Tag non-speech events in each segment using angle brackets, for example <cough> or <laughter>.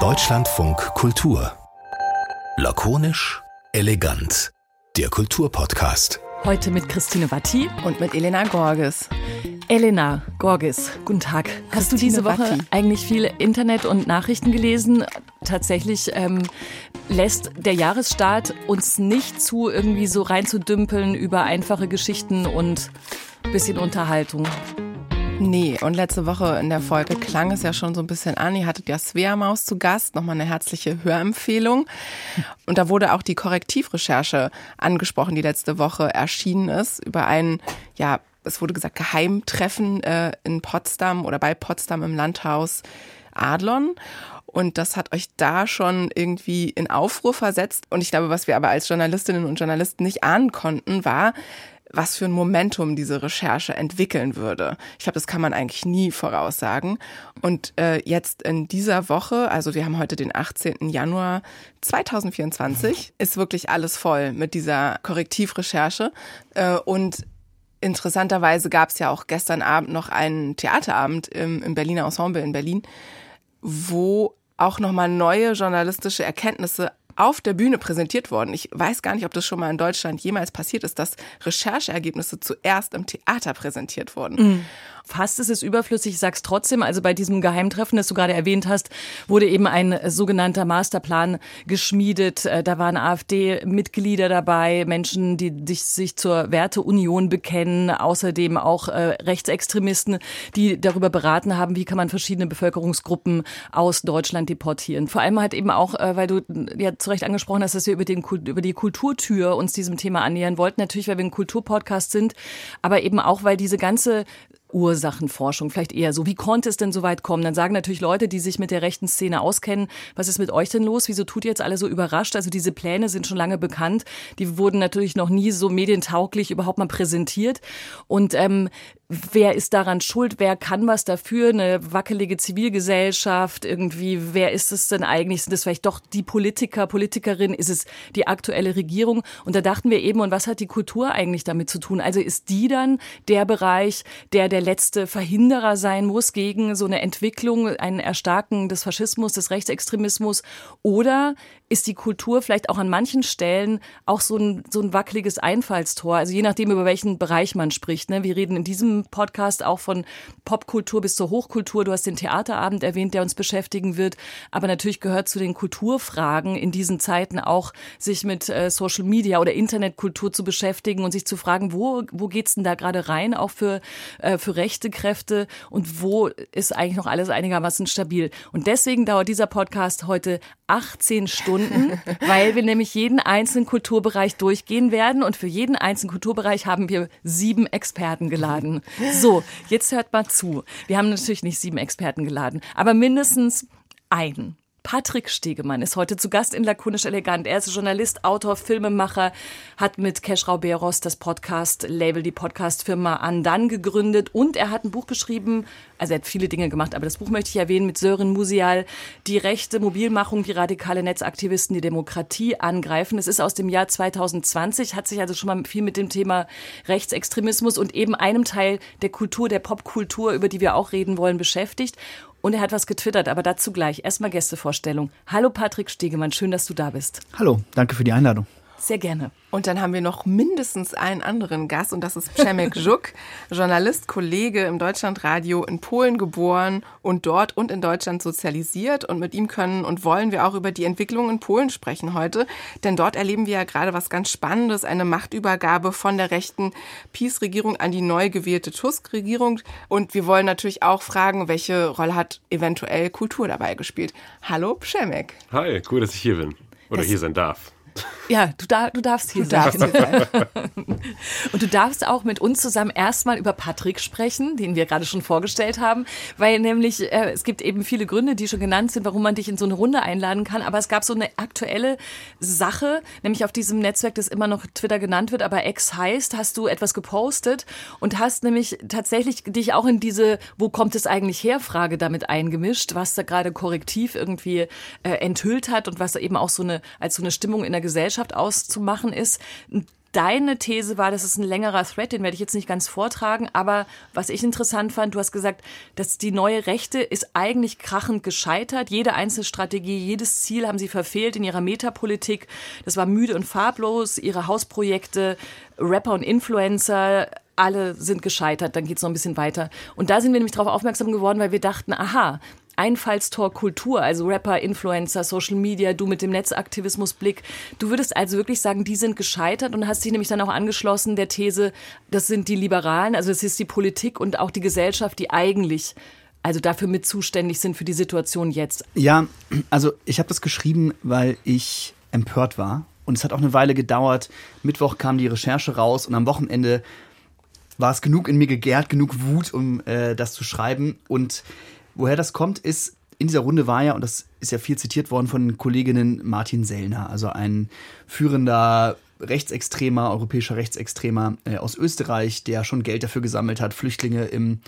Deutschlandfunk Kultur. Lakonisch, elegant. Der Kulturpodcast. Heute mit Christine Watti und mit Elena Gorges. Elena Gorges, guten Tag. Hast Christine du diese Woche Watti. eigentlich viel Internet und Nachrichten gelesen? Tatsächlich ähm, lässt der Jahresstart uns nicht zu, irgendwie so reinzudümpeln über einfache Geschichten und bisschen Unterhaltung. Nee, und letzte Woche in der Folge klang es ja schon so ein bisschen an. Ihr hattet ja Svea Maus zu Gast, nochmal eine herzliche Hörempfehlung. Und da wurde auch die Korrektivrecherche angesprochen, die letzte Woche erschienen ist, über ein, ja, es wurde gesagt, Geheimtreffen äh, in Potsdam oder bei Potsdam im Landhaus Adlon. Und das hat euch da schon irgendwie in Aufruhr versetzt. Und ich glaube, was wir aber als Journalistinnen und Journalisten nicht ahnen konnten, war, was für ein Momentum diese Recherche entwickeln würde. Ich glaube, das kann man eigentlich nie voraussagen. Und äh, jetzt in dieser Woche, also wir haben heute den 18. Januar 2024, ist wirklich alles voll mit dieser Korrektivrecherche. Äh, und interessanterweise gab es ja auch gestern Abend noch einen Theaterabend im, im Berliner Ensemble in Berlin, wo auch nochmal neue journalistische Erkenntnisse auf der Bühne präsentiert worden. Ich weiß gar nicht, ob das schon mal in Deutschland jemals passiert ist, dass Rechercheergebnisse zuerst im Theater präsentiert wurden. Mhm. Fast ist es überflüssig, ich sag's trotzdem. Also bei diesem Geheimtreffen, das du gerade erwähnt hast, wurde eben ein sogenannter Masterplan geschmiedet. Äh, da waren AfD-Mitglieder dabei, Menschen, die sich zur Werteunion bekennen, außerdem auch äh, Rechtsextremisten, die darüber beraten haben, wie kann man verschiedene Bevölkerungsgruppen aus Deutschland deportieren. Vor allem halt eben auch, äh, weil du ja zu Recht angesprochen hast, dass wir über, den, über die Kulturtür uns diesem Thema annähern wollten. Natürlich, weil wir ein Kulturpodcast sind, aber eben auch, weil diese ganze Ursachenforschung, vielleicht eher so. Wie konnte es denn so weit kommen? Dann sagen natürlich Leute, die sich mit der rechten Szene auskennen, was ist mit euch denn los? Wieso tut ihr jetzt alle so überrascht? Also diese Pläne sind schon lange bekannt. Die wurden natürlich noch nie so medientauglich überhaupt mal präsentiert. Und ähm, wer ist daran schuld, wer kann was dafür, eine wackelige Zivilgesellschaft, irgendwie, wer ist es denn eigentlich? Sind es vielleicht doch die Politiker, Politikerin, ist es die aktuelle Regierung? Und da dachten wir eben, und was hat die Kultur eigentlich damit zu tun? Also ist die dann der Bereich, der der letzte Verhinderer sein muss gegen so eine Entwicklung, ein Erstarken des Faschismus, des Rechtsextremismus? Oder ist die Kultur vielleicht auch an manchen Stellen auch so ein, so ein wackeliges Einfallstor? Also je nachdem, über welchen Bereich man spricht. Ne? Wir reden in diesem Podcast auch von Popkultur bis zur Hochkultur. Du hast den Theaterabend erwähnt, der uns beschäftigen wird. Aber natürlich gehört zu den Kulturfragen in diesen Zeiten auch, sich mit äh, Social Media oder Internetkultur zu beschäftigen und sich zu fragen, wo, wo geht's denn da gerade rein, auch für, äh, für rechte Kräfte und wo ist eigentlich noch alles einigermaßen stabil. Und deswegen dauert dieser Podcast heute 18 Stunden, <laughs> weil wir nämlich jeden einzelnen Kulturbereich durchgehen werden und für jeden einzelnen Kulturbereich haben wir sieben Experten geladen. So, jetzt hört mal zu. Wir haben natürlich nicht sieben Experten geladen, aber mindestens einen. Patrick Stegemann ist heute zu Gast in Lakonisch Elegant. Er ist Journalist, Autor, Filmemacher, hat mit Keschrau Beros das Podcast-Label, die Podcast-Firma Andan gegründet und er hat ein Buch geschrieben, also er hat viele Dinge gemacht, aber das Buch möchte ich erwähnen mit Sören Musial, die rechte Mobilmachung, die radikale Netzaktivisten, die Demokratie angreifen. Es ist aus dem Jahr 2020, hat sich also schon mal viel mit dem Thema Rechtsextremismus und eben einem Teil der Kultur, der Popkultur, über die wir auch reden wollen, beschäftigt. Und er hat was getwittert, aber dazu gleich. Erstmal Gästevorstellung. Hallo Patrick Stegemann, schön, dass du da bist. Hallo, danke für die Einladung. Sehr gerne. Und dann haben wir noch mindestens einen anderen Gast und das ist Przemek <laughs> Żuk, Journalist, Kollege im Deutschlandradio in Polen geboren und dort und in Deutschland sozialisiert. Und mit ihm können und wollen wir auch über die Entwicklung in Polen sprechen heute. Denn dort erleben wir ja gerade was ganz Spannendes, eine Machtübergabe von der rechten PiS-Regierung an die neu gewählte Tusk-Regierung. Und wir wollen natürlich auch fragen, welche Rolle hat eventuell Kultur dabei gespielt. Hallo Przemek. Hi, cool, dass ich hier bin. Oder das hier sein darf. Ja, du, da, du darfst hier du sein. Darfst. <laughs> Und du darfst auch mit uns zusammen erstmal über Patrick sprechen, den wir gerade schon vorgestellt haben, weil nämlich äh, es gibt eben viele Gründe, die schon genannt sind, warum man dich in so eine Runde einladen kann. Aber es gab so eine aktuelle Sache, nämlich auf diesem Netzwerk, das immer noch Twitter genannt wird, aber X heißt, hast du etwas gepostet und hast nämlich tatsächlich dich auch in diese Wo kommt es eigentlich her Frage damit eingemischt, was da gerade korrektiv irgendwie äh, enthüllt hat und was eben auch so eine als so eine Stimmung in der Gesellschaft auszumachen ist. Deine These war, das ist ein längerer Thread, den werde ich jetzt nicht ganz vortragen, aber was ich interessant fand, du hast gesagt, dass die neue Rechte ist eigentlich krachend gescheitert. Jede einzelne Strategie, jedes Ziel haben sie verfehlt in ihrer Metapolitik. Das war müde und farblos. Ihre Hausprojekte, Rapper und Influencer, alle sind gescheitert. Dann geht es noch ein bisschen weiter. Und da sind wir nämlich darauf aufmerksam geworden, weil wir dachten, aha, Einfallstor Kultur, also Rapper, Influencer, Social Media, du mit dem Netzaktivismusblick. Du würdest also wirklich sagen, die sind gescheitert und hast dich nämlich dann auch angeschlossen der These, das sind die Liberalen, also es ist die Politik und auch die Gesellschaft, die eigentlich also dafür mit zuständig sind für die Situation jetzt. Ja, also ich habe das geschrieben, weil ich empört war und es hat auch eine Weile gedauert. Mittwoch kam die Recherche raus und am Wochenende war es genug in mir gegärt, genug Wut, um äh, das zu schreiben und Woher das kommt, ist, in dieser Runde war ja, und das ist ja viel zitiert worden von Kolleginnen Martin Sellner, also ein führender Rechtsextremer, europäischer Rechtsextremer äh, aus Österreich, der schon Geld dafür gesammelt hat, Flüchtlinge im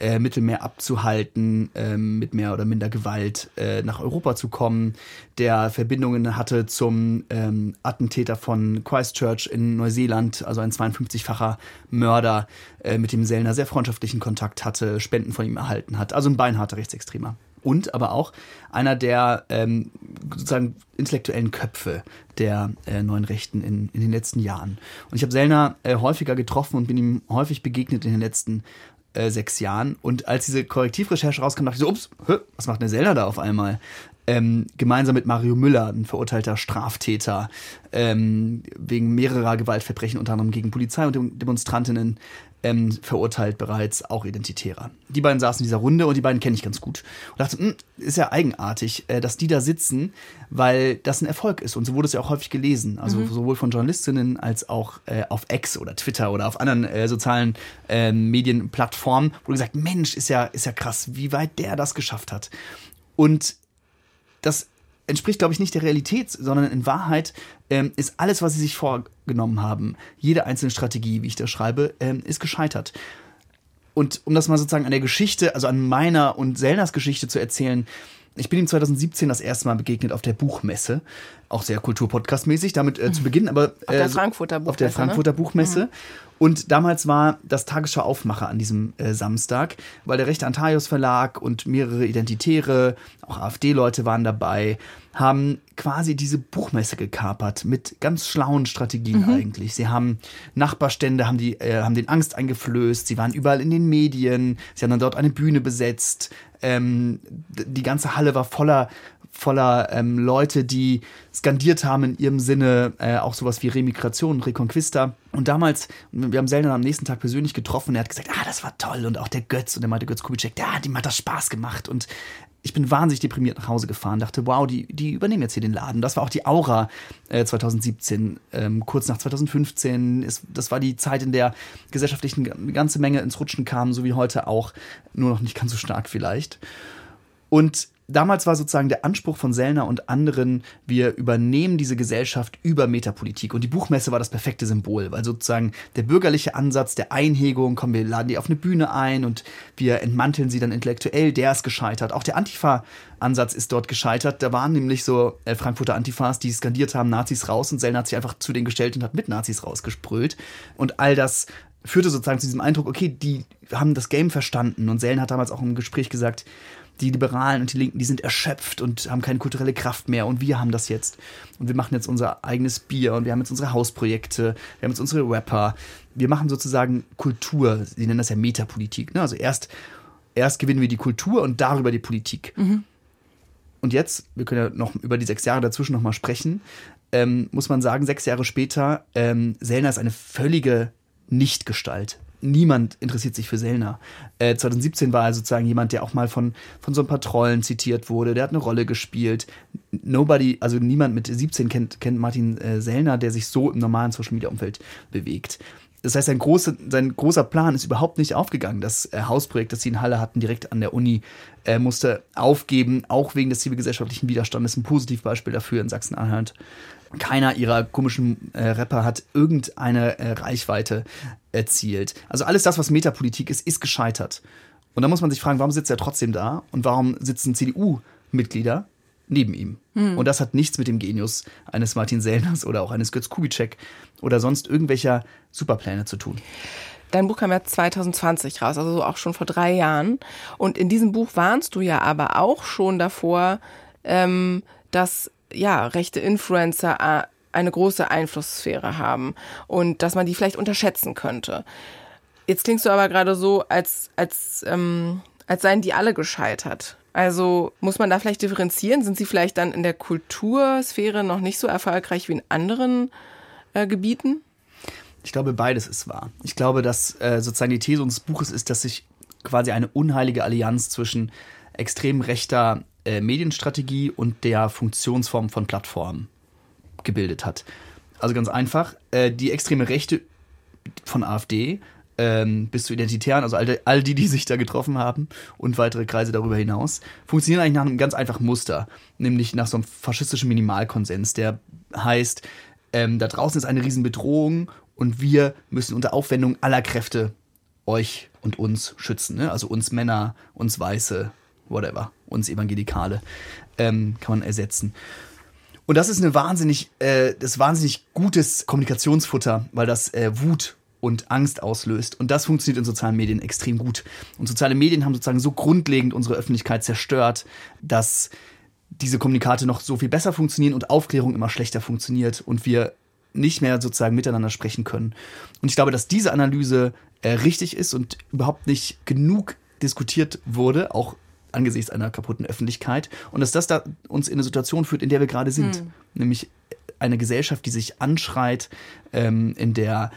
äh, Mittelmeer abzuhalten, äh, mit mehr oder minder Gewalt äh, nach Europa zu kommen, der Verbindungen hatte zum ähm, Attentäter von Christchurch in Neuseeland, also ein 52-facher Mörder, äh, mit dem Sellner sehr freundschaftlichen Kontakt hatte, Spenden von ihm erhalten hat, also ein beinharter Rechtsextremer. Und aber auch einer der ähm, sozusagen intellektuellen Köpfe der äh, neuen Rechten in, in den letzten Jahren. Und ich habe Sellner äh, häufiger getroffen und bin ihm häufig begegnet in den letzten äh, sechs Jahren. Und als diese Korrektivrecherche rauskam, dachte ich so, ups, hö, was macht eine Zelda da auf einmal? Ähm, gemeinsam mit Mario Müller, ein verurteilter Straftäter, ähm, wegen mehrerer Gewaltverbrechen, unter anderem gegen Polizei und Demonstrantinnen, ähm, verurteilt bereits, auch Identitärer. Die beiden saßen in dieser Runde und die beiden kenne ich ganz gut. Und dachte, mh, hm, ist ja eigenartig, äh, dass die da sitzen, weil das ein Erfolg ist. Und so wurde es ja auch häufig gelesen. Also mhm. sowohl von Journalistinnen als auch äh, auf X oder Twitter oder auf anderen äh, sozialen äh, Medienplattformen, wurde gesagt, Mensch, ist ja, ist ja krass, wie weit der das geschafft hat. Und das entspricht, glaube ich, nicht der Realität, sondern in Wahrheit ähm, ist alles, was sie sich vorgenommen haben, jede einzelne Strategie, wie ich das schreibe, ähm, ist gescheitert. Und um das mal sozusagen an der Geschichte, also an meiner und Selners Geschichte zu erzählen, ich bin ihm 2017 das erste Mal begegnet auf der Buchmesse. Auch sehr Kulturpodcast-mäßig, damit äh, zu Beginn, aber äh, auf der Frankfurter Buchmesse. Der Frankfurter ne? Buchmesse. Mhm. Und damals war das Tagesschau Aufmacher an diesem äh, Samstag, weil der Rechte Antaios Verlag und mehrere Identitäre, auch AfD-Leute waren dabei, haben quasi diese Buchmesse gekapert mit ganz schlauen Strategien mhm. eigentlich. Sie haben Nachbarstände, haben die, äh, haben den Angst eingeflößt. Sie waren überall in den Medien. Sie haben dann dort eine Bühne besetzt. Ähm, die ganze Halle war voller voller ähm, Leute, die skandiert haben in ihrem Sinne äh, auch sowas wie Remigration, Reconquista. Und damals, wir haben Selner am nächsten Tag persönlich getroffen, er hat gesagt, ah, das war toll. Und auch der Götz, und der meinte Götz Kubitschek, ja, dem hat das Spaß gemacht. Und ich bin wahnsinnig deprimiert nach Hause gefahren, dachte, wow, die, die übernehmen jetzt hier den Laden. Das war auch die Aura äh, 2017, ähm, kurz nach 2015. Ist, das war die Zeit, in der gesellschaftlich eine ganze Menge ins Rutschen kam, so wie heute auch, nur noch nicht ganz so stark vielleicht. Und damals war sozusagen der Anspruch von Sellner und anderen, wir übernehmen diese Gesellschaft über Metapolitik. Und die Buchmesse war das perfekte Symbol, weil sozusagen der bürgerliche Ansatz der Einhegung, kommen wir laden die auf eine Bühne ein und wir entmanteln sie dann intellektuell, der ist gescheitert. Auch der Antifa-Ansatz ist dort gescheitert. Da waren nämlich so äh, Frankfurter Antifas, die skandiert haben, Nazis raus und Sellner hat sich einfach zu denen gestellt und hat mit Nazis rausgesprüht. Und all das führte sozusagen zu diesem Eindruck, okay, die haben das Game verstanden. Und Sellen hat damals auch im Gespräch gesagt, die Liberalen und die Linken, die sind erschöpft und haben keine kulturelle Kraft mehr und wir haben das jetzt. Und wir machen jetzt unser eigenes Bier und wir haben jetzt unsere Hausprojekte, wir haben jetzt unsere Rapper. Wir machen sozusagen Kultur, sie nennen das ja Metapolitik. Ne? Also erst, erst gewinnen wir die Kultur und darüber die Politik. Mhm. Und jetzt, wir können ja noch über die sechs Jahre dazwischen nochmal sprechen, ähm, muss man sagen, sechs Jahre später, ähm, Selner ist eine völlige Nichtgestalt niemand interessiert sich für Sellner. Äh, 2017 war er sozusagen jemand, der auch mal von, von so ein paar Trollen zitiert wurde. Der hat eine Rolle gespielt. Nobody, also niemand mit 17 kennt, kennt Martin äh, Sellner, der sich so im normalen Social Media Umfeld bewegt. Das heißt, sein, große, sein großer Plan ist überhaupt nicht aufgegangen. Das äh, Hausprojekt, das sie in Halle hatten, direkt an der Uni, äh, musste aufgeben, auch wegen des zivilgesellschaftlichen Widerstandes. Ein Positivbeispiel dafür in Sachsen-Anhalt. Keiner ihrer komischen äh, Rapper hat irgendeine äh, Reichweite erzielt. Also alles das, was Metapolitik ist, ist gescheitert. Und da muss man sich fragen, warum sitzt er trotzdem da und warum sitzen CDU-Mitglieder neben ihm. Hm. Und das hat nichts mit dem Genius eines Martin Sellners oder auch eines Götz Kubitschek oder sonst irgendwelcher Superpläne zu tun. Dein Buch kam ja 2020 raus, also auch schon vor drei Jahren. Und in diesem Buch warnst du ja aber auch schon davor, ähm, dass ja rechte Influencer äh, eine große Einflusssphäre haben und dass man die vielleicht unterschätzen könnte. Jetzt klingst du aber gerade so, als als ähm, als seien die alle gescheitert. Also muss man da vielleicht differenzieren? Sind sie vielleicht dann in der Kultursphäre noch nicht so erfolgreich wie in anderen äh, Gebieten? Ich glaube, beides ist wahr. Ich glaube, dass äh, sozusagen die These unseres Buches ist, dass sich quasi eine unheilige Allianz zwischen extrem rechter äh, Medienstrategie und der Funktionsform von Plattformen gebildet hat. Also ganz einfach, äh, die extreme Rechte von AfD ähm, bis zu Identitären, also all, all die, die sich da getroffen haben und weitere Kreise darüber hinaus, funktionieren eigentlich nach einem ganz einfachen Muster, nämlich nach so einem faschistischen Minimalkonsens, der heißt, ähm, da draußen ist eine Riesenbedrohung und wir müssen unter Aufwendung aller Kräfte euch und uns schützen. Ne? Also uns Männer, uns Weiße, whatever, uns Evangelikale ähm, kann man ersetzen. Und das ist eine wahnsinnig, äh, das wahnsinnig gutes Kommunikationsfutter, weil das äh, Wut und Angst auslöst. Und das funktioniert in sozialen Medien extrem gut. Und soziale Medien haben sozusagen so grundlegend unsere Öffentlichkeit zerstört, dass diese Kommunikate noch so viel besser funktionieren und Aufklärung immer schlechter funktioniert und wir nicht mehr sozusagen miteinander sprechen können. Und ich glaube, dass diese Analyse äh, richtig ist und überhaupt nicht genug diskutiert wurde, auch angesichts einer kaputten Öffentlichkeit. Und dass das da uns in eine Situation führt, in der wir gerade sind. Hm. Nämlich eine Gesellschaft, die sich anschreit, ähm, in der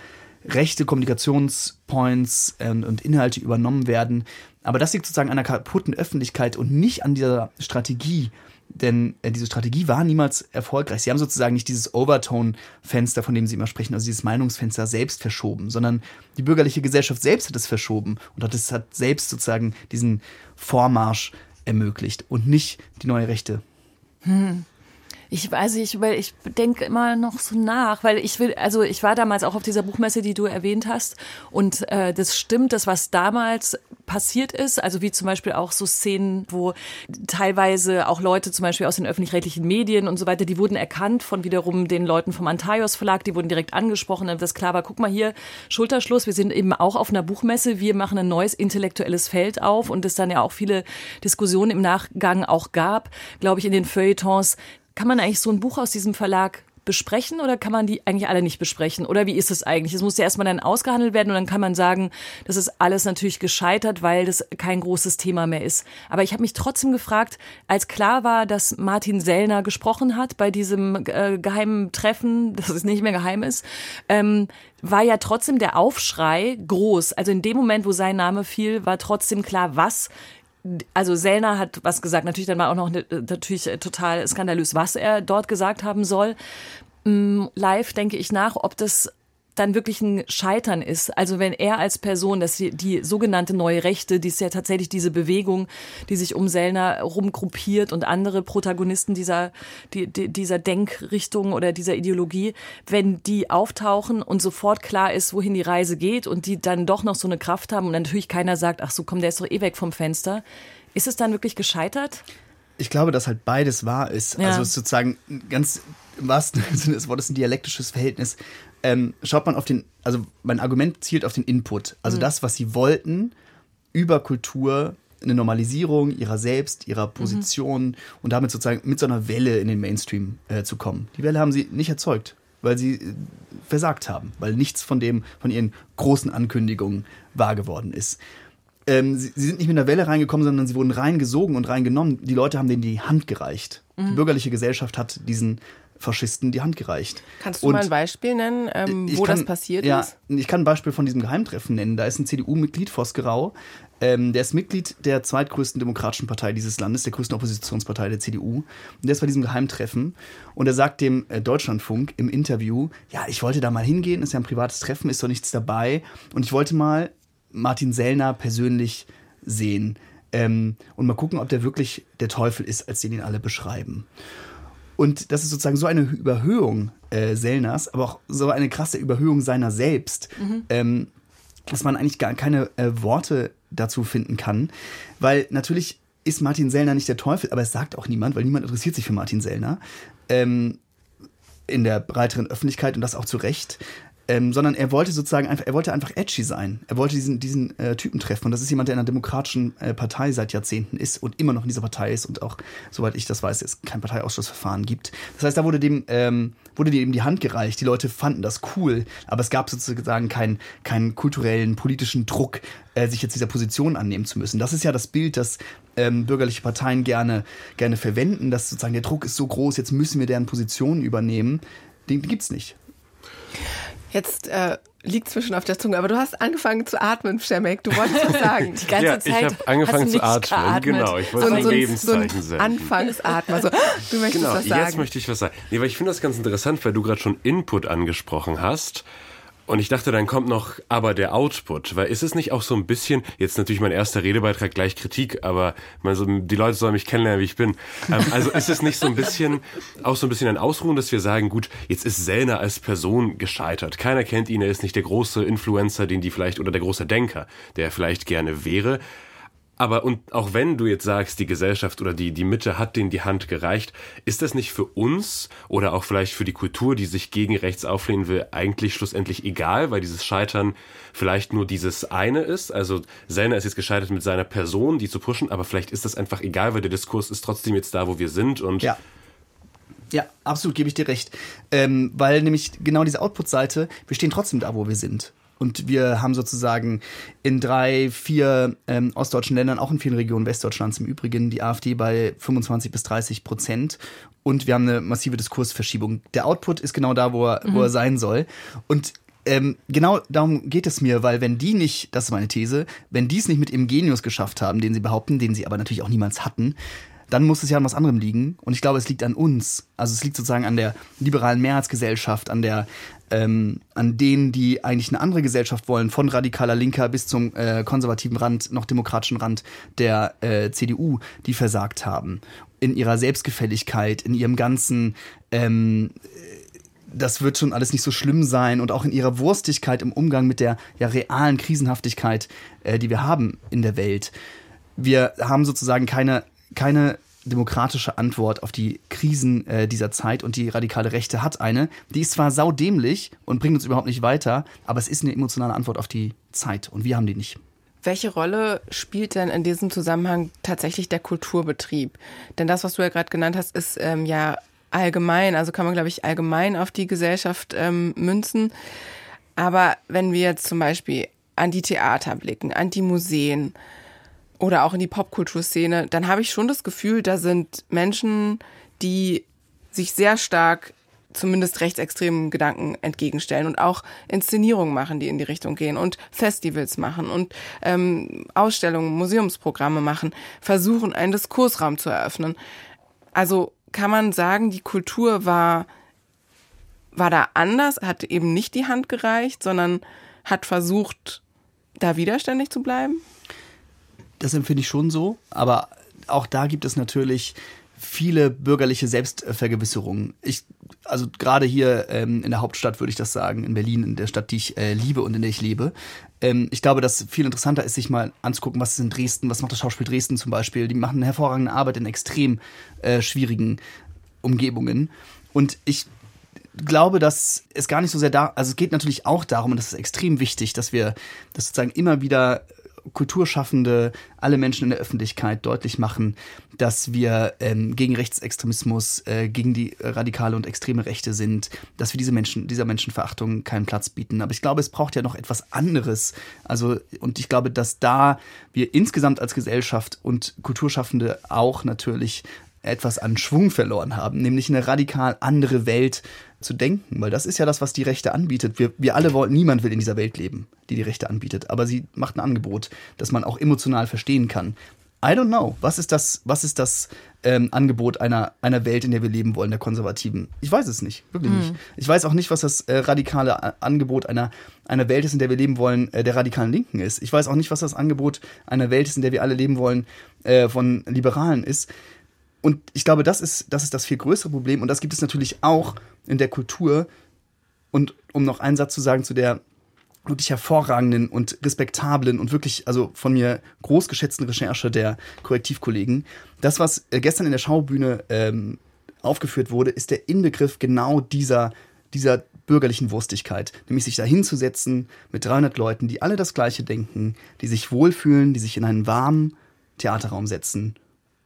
rechte Kommunikationspoints ähm, und Inhalte übernommen werden. Aber das liegt sozusagen an einer kaputten Öffentlichkeit und nicht an dieser Strategie. Denn äh, diese Strategie war niemals erfolgreich. Sie haben sozusagen nicht dieses Overtone-Fenster, von dem Sie immer sprechen, also dieses Meinungsfenster selbst verschoben, sondern die bürgerliche Gesellschaft selbst hat es verschoben und hat es hat selbst sozusagen diesen Vormarsch ermöglicht und nicht die neue Rechte. Ich weiß nicht, weil ich denke immer noch so nach, weil ich will, also ich war damals auch auf dieser Buchmesse, die du erwähnt hast, und äh, das stimmt, das was damals passiert ist, also wie zum Beispiel auch so Szenen, wo teilweise auch Leute zum Beispiel aus den öffentlich-rechtlichen Medien und so weiter, die wurden erkannt von wiederum den Leuten vom Antaios Verlag, die wurden direkt angesprochen, dann das klar war, guck mal hier, Schulterschluss, wir sind eben auch auf einer Buchmesse, wir machen ein neues intellektuelles Feld auf. Und es dann ja auch viele Diskussionen im Nachgang auch gab, glaube ich, in den Feuilletons, kann man eigentlich so ein Buch aus diesem Verlag besprechen oder kann man die eigentlich alle nicht besprechen? Oder wie ist es eigentlich? Es muss ja erstmal dann ausgehandelt werden und dann kann man sagen, das ist alles natürlich gescheitert, weil das kein großes Thema mehr ist. Aber ich habe mich trotzdem gefragt, als klar war, dass Martin Sellner gesprochen hat bei diesem äh, geheimen Treffen, <laughs> dass es nicht mehr geheim ist, ähm, war ja trotzdem der Aufschrei groß. Also in dem Moment, wo sein Name fiel, war trotzdem klar, was also Sellner hat was gesagt, natürlich dann war auch noch ne, natürlich total skandalös, was er dort gesagt haben soll. Mm, Live denke ich nach, ob das dann wirklich ein Scheitern ist. Also wenn er als Person, dass die, sogenannte neue Rechte, die ist ja tatsächlich diese Bewegung, die sich um Sellner rumgruppiert und andere Protagonisten dieser, die, die, dieser Denkrichtung oder dieser Ideologie, wenn die auftauchen und sofort klar ist, wohin die Reise geht und die dann doch noch so eine Kraft haben und natürlich keiner sagt, ach so, komm, der ist doch eh weg vom Fenster. Ist es dann wirklich gescheitert? Ich glaube, dass halt beides wahr ist. Ja. Also es ist sozusagen ganz im wahrsten <laughs> Sinne des Wortes ein dialektisches Verhältnis. Ähm, schaut man auf den, also mein Argument zielt auf den Input. Also das, was sie wollten über Kultur, eine Normalisierung ihrer selbst, ihrer Position und damit sozusagen mit so einer Welle in den Mainstream äh, zu kommen. Die Welle haben sie nicht erzeugt, weil sie äh, versagt haben, weil nichts von dem, von ihren großen Ankündigungen wahr geworden ist ähm, sie, sie sind nicht mit einer Welle reingekommen, sondern sie wurden reingesogen und reingenommen. Die Leute haben denen die Hand gereicht. Die bürgerliche Gesellschaft hat diesen Faschisten die Hand gereicht. Kannst du Und mal ein Beispiel nennen, ähm, wo kann- das passiert ja, ist? Ich kann ein Beispiel von diesem Geheimtreffen nennen. Da ist ein CDU-Mitglied, Vosgerau. Ähm, der ist Mitglied der zweitgrößten demokratischen Partei dieses Landes, der größten Oppositionspartei der CDU. Und der ist bei diesem Geheimtreffen. Und er sagt dem äh, Deutschlandfunk im Interview, ja, ich wollte da mal hingehen, ist ja ein privates Treffen, ist doch nichts dabei. Und ich wollte mal Martin Sellner persönlich sehen. Ähm, und mal gucken, ob der wirklich der Teufel ist, als den ihn alle beschreiben. Und das ist sozusagen so eine Überhöhung äh, Sellners, aber auch so eine krasse Überhöhung seiner selbst, ähm, dass man eigentlich gar keine äh, Worte dazu finden kann. Weil natürlich ist Martin Sellner nicht der Teufel, aber es sagt auch niemand, weil niemand interessiert sich für Martin Sellner. Ähm, in der breiteren Öffentlichkeit und das auch zu Recht. Ähm, sondern er wollte sozusagen einfach, er wollte einfach edgy sein. Er wollte diesen, diesen äh, Typen treffen. Und das ist jemand, der in einer demokratischen äh, Partei seit Jahrzehnten ist und immer noch in dieser Partei ist und auch, soweit ich das weiß, es kein Parteiausschussverfahren gibt. Das heißt, da wurde dem, ähm, wurde dem die Hand gereicht. Die Leute fanden das cool, aber es gab sozusagen keinen keinen kulturellen, politischen Druck, äh, sich jetzt dieser Position annehmen zu müssen. Das ist ja das Bild, das ähm, bürgerliche Parteien gerne, gerne verwenden, dass sozusagen der Druck ist so groß, jetzt müssen wir deren Positionen übernehmen. Den gibt's nicht. Jetzt äh, liegt zwischen auf der Zunge, aber du hast angefangen zu atmen, Schemek. Du wolltest was sagen. <laughs> Die ganze ja, Zeit. Ich habe angefangen zu atmen. Geatmet. Genau, ich wollte so, ein so, Lebenszeichen so ein senden. Anfangsatmen. Also, du möchtest Genau, was sagen. jetzt möchte ich was sagen. Nee, weil ich finde das ganz interessant, weil du gerade schon Input angesprochen hast. Und ich dachte, dann kommt noch aber der Output, weil ist es nicht auch so ein bisschen, jetzt natürlich mein erster Redebeitrag gleich Kritik, aber man so, die Leute sollen mich kennenlernen, wie ich bin. Ähm, <laughs> also ist es nicht so ein bisschen, auch so ein bisschen ein Ausruhen, dass wir sagen, gut, jetzt ist Sellner als Person gescheitert. Keiner kennt ihn, er ist nicht der große Influencer, den die vielleicht, oder der große Denker, der er vielleicht gerne wäre. Aber und auch wenn du jetzt sagst, die Gesellschaft oder die, die Mitte hat denen die Hand gereicht, ist das nicht für uns oder auch vielleicht für die Kultur, die sich gegen rechts auflehnen will, eigentlich schlussendlich egal, weil dieses Scheitern vielleicht nur dieses eine ist? Also Sellner ist jetzt gescheitert mit seiner Person, die zu pushen, aber vielleicht ist das einfach egal, weil der Diskurs ist trotzdem jetzt da, wo wir sind und Ja. Ja, absolut gebe ich dir recht. Ähm, weil nämlich genau diese Output-Seite, wir stehen trotzdem da, wo wir sind. Und wir haben sozusagen in drei, vier ähm, ostdeutschen Ländern, auch in vielen Regionen Westdeutschlands im Übrigen, die AfD bei 25 bis 30 Prozent. Und wir haben eine massive Diskursverschiebung. Der Output ist genau da, wo er, wo er sein soll. Und ähm, genau darum geht es mir, weil wenn die nicht, das ist meine These, wenn die es nicht mit ihrem Genius geschafft haben, den sie behaupten, den sie aber natürlich auch niemals hatten, dann muss es ja an was anderem liegen. Und ich glaube, es liegt an uns. Also es liegt sozusagen an der liberalen Mehrheitsgesellschaft, an der ähm, an denen, die eigentlich eine andere Gesellschaft wollen, von radikaler Linker bis zum äh, konservativen Rand, noch demokratischen Rand der äh, CDU, die versagt haben. In ihrer Selbstgefälligkeit, in ihrem ganzen ähm, das wird schon alles nicht so schlimm sein und auch in ihrer Wurstigkeit im Umgang mit der ja realen Krisenhaftigkeit, äh, die wir haben in der Welt. Wir haben sozusagen keine, keine demokratische Antwort auf die Krisen äh, dieser Zeit und die radikale Rechte hat eine. Die ist zwar saudämlich und bringt uns überhaupt nicht weiter, aber es ist eine emotionale Antwort auf die Zeit und wir haben die nicht. Welche Rolle spielt denn in diesem Zusammenhang tatsächlich der Kulturbetrieb? Denn das, was du ja gerade genannt hast, ist ähm, ja allgemein, also kann man, glaube ich, allgemein auf die Gesellschaft ähm, münzen. Aber wenn wir jetzt zum Beispiel an die Theater blicken, an die Museen oder auch in die Popkulturszene, dann habe ich schon das Gefühl, da sind Menschen, die sich sehr stark zumindest rechtsextremen Gedanken entgegenstellen und auch Inszenierungen machen, die in die Richtung gehen und Festivals machen und ähm, Ausstellungen, Museumsprogramme machen, versuchen, einen Diskursraum zu eröffnen. Also kann man sagen, die Kultur war, war da anders, hat eben nicht die Hand gereicht, sondern hat versucht, da widerständig zu bleiben? Das empfinde ich schon so, aber auch da gibt es natürlich viele bürgerliche Selbstvergewisserungen. Ich, also gerade hier ähm, in der Hauptstadt würde ich das sagen, in Berlin, in der Stadt, die ich äh, liebe und in der ich lebe. Ähm, ich glaube, dass viel interessanter ist, sich mal anzugucken, was ist in Dresden, was macht das Schauspiel Dresden zum Beispiel. Die machen eine hervorragende Arbeit in extrem äh, schwierigen Umgebungen. Und ich glaube, dass es gar nicht so sehr da, also es geht natürlich auch darum, und das ist extrem wichtig, dass wir das sozusagen immer wieder Kulturschaffende, alle Menschen in der Öffentlichkeit deutlich machen, dass wir ähm, gegen Rechtsextremismus, äh, gegen die radikale und extreme Rechte sind, dass wir diese Menschen, dieser Menschenverachtung keinen Platz bieten. Aber ich glaube, es braucht ja noch etwas anderes. Also, und ich glaube, dass da wir insgesamt als Gesellschaft und Kulturschaffende auch natürlich etwas an Schwung verloren haben, nämlich eine radikal andere Welt zu denken, weil das ist ja das, was die Rechte anbietet. Wir, wir alle wollen, niemand will in dieser Welt leben, die die Rechte anbietet, aber sie macht ein Angebot, das man auch emotional verstehen kann. I don't know. Was ist das, was ist das ähm, Angebot einer, einer Welt, in der wir leben wollen, der Konservativen? Ich weiß es nicht, wirklich Mhm. nicht. Ich weiß auch nicht, was das äh, radikale A- Angebot einer, einer Welt ist, in der wir leben wollen, äh, der radikalen Linken ist. Ich weiß auch nicht, was das Angebot einer Welt ist, in der wir alle leben wollen, äh, von Liberalen ist. Und ich glaube, das ist, das ist das viel größere Problem. Und das gibt es natürlich auch in der Kultur. Und um noch einen Satz zu sagen zu der wirklich hervorragenden und respektablen und wirklich, also von mir großgeschätzten Recherche der Korrektivkollegen. Das, was äh, gestern in der Schaubühne ähm, aufgeführt wurde, ist der Inbegriff genau dieser, dieser bürgerlichen Wurstigkeit, nämlich sich da hinzusetzen mit 300 Leuten, die alle das Gleiche denken, die sich wohlfühlen, die sich in einen warmen Theaterraum setzen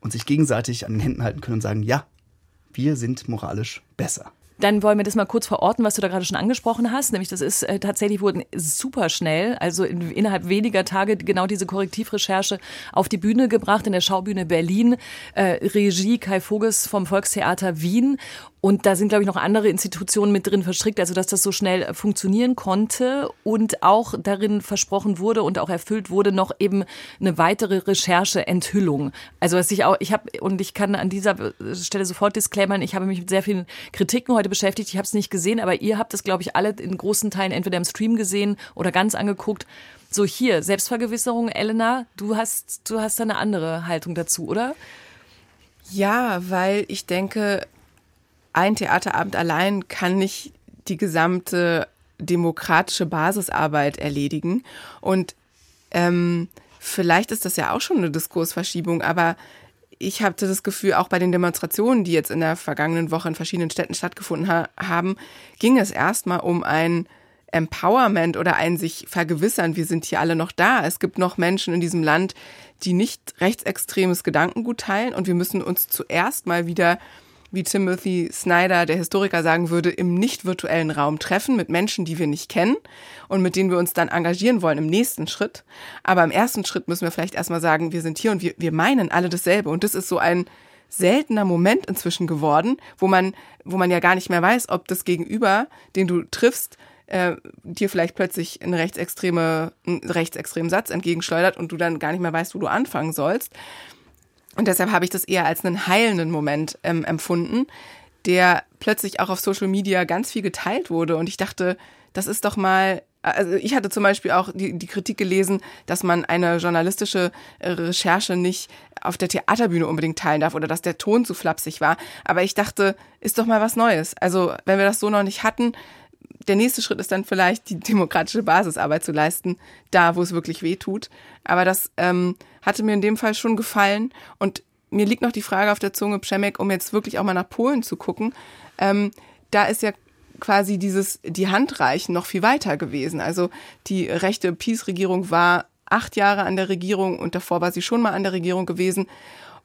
und sich gegenseitig an den Händen halten können und sagen, ja, wir sind moralisch besser. Dann wollen wir das mal kurz verorten, was du da gerade schon angesprochen hast. Nämlich, das ist äh, tatsächlich wurden super schnell, also in, innerhalb weniger Tage genau diese Korrektivrecherche auf die Bühne gebracht in der Schaubühne Berlin. Äh, Regie Kai Voges vom Volkstheater Wien. Und da sind, glaube ich, noch andere Institutionen mit drin verstrickt, also dass das so schnell funktionieren konnte und auch darin versprochen wurde und auch erfüllt wurde, noch eben eine weitere Recherche-Enthüllung. Also was ich auch, ich habe, und ich kann an dieser Stelle sofort disclaimern, ich habe mich mit sehr vielen Kritiken heute beschäftigt, ich habe es nicht gesehen, aber ihr habt es, glaube ich, alle in großen Teilen entweder im Stream gesehen oder ganz angeguckt. So hier, Selbstvergewisserung, Elena, du hast, du hast da eine andere Haltung dazu, oder? Ja, weil ich denke, ein Theaterabend allein kann nicht die gesamte demokratische Basisarbeit erledigen. Und ähm, vielleicht ist das ja auch schon eine Diskursverschiebung, aber ich hatte das Gefühl, auch bei den Demonstrationen, die jetzt in der vergangenen Woche in verschiedenen Städten stattgefunden ha haben, ging es erstmal um ein Empowerment oder ein sich vergewissern, wir sind hier alle noch da. Es gibt noch Menschen in diesem Land, die nicht rechtsextremes Gedankengut teilen und wir müssen uns zuerst mal wieder wie Timothy Snyder, der Historiker, sagen würde, im nicht virtuellen Raum treffen mit Menschen, die wir nicht kennen und mit denen wir uns dann engagieren wollen im nächsten Schritt. Aber im ersten Schritt müssen wir vielleicht erstmal sagen, wir sind hier und wir, wir meinen alle dasselbe. Und das ist so ein seltener Moment inzwischen geworden, wo man, wo man ja gar nicht mehr weiß, ob das Gegenüber, den du triffst, äh, dir vielleicht plötzlich eine rechtsextreme, einen rechtsextremen Satz entgegenschleudert und du dann gar nicht mehr weißt, wo du anfangen sollst. Und deshalb habe ich das eher als einen heilenden Moment ähm, empfunden, der plötzlich auch auf Social Media ganz viel geteilt wurde. Und ich dachte, das ist doch mal also ich hatte zum Beispiel auch die, die Kritik gelesen, dass man eine journalistische äh, Recherche nicht auf der Theaterbühne unbedingt teilen darf oder dass der Ton zu flapsig war. Aber ich dachte, ist doch mal was Neues. Also wenn wir das so noch nicht hatten, der nächste Schritt ist dann vielleicht die demokratische Basisarbeit zu leisten, da wo es wirklich weh tut. Aber das ähm, hatte mir in dem Fall schon gefallen. Und mir liegt noch die Frage auf der Zunge, Przemek, um jetzt wirklich auch mal nach Polen zu gucken. Ähm, da ist ja quasi dieses, die Handreichen noch viel weiter gewesen. Also die rechte Peace-Regierung war acht Jahre an der Regierung und davor war sie schon mal an der Regierung gewesen.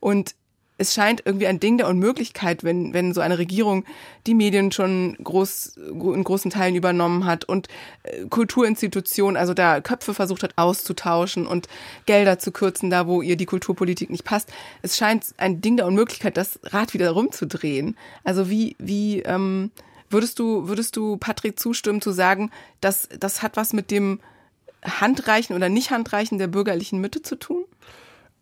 Und es scheint irgendwie ein Ding der Unmöglichkeit, wenn, wenn so eine Regierung die Medien schon groß, in großen Teilen übernommen hat und äh, Kulturinstitutionen, also da Köpfe versucht hat auszutauschen und Gelder zu kürzen, da wo ihr die Kulturpolitik nicht passt. Es scheint ein Ding der Unmöglichkeit, das Rad wieder rumzudrehen. Also wie, wie, ähm, würdest du, würdest du Patrick zustimmen zu sagen, dass das hat was mit dem Handreichen oder Nicht-Handreichen der bürgerlichen Mitte zu tun?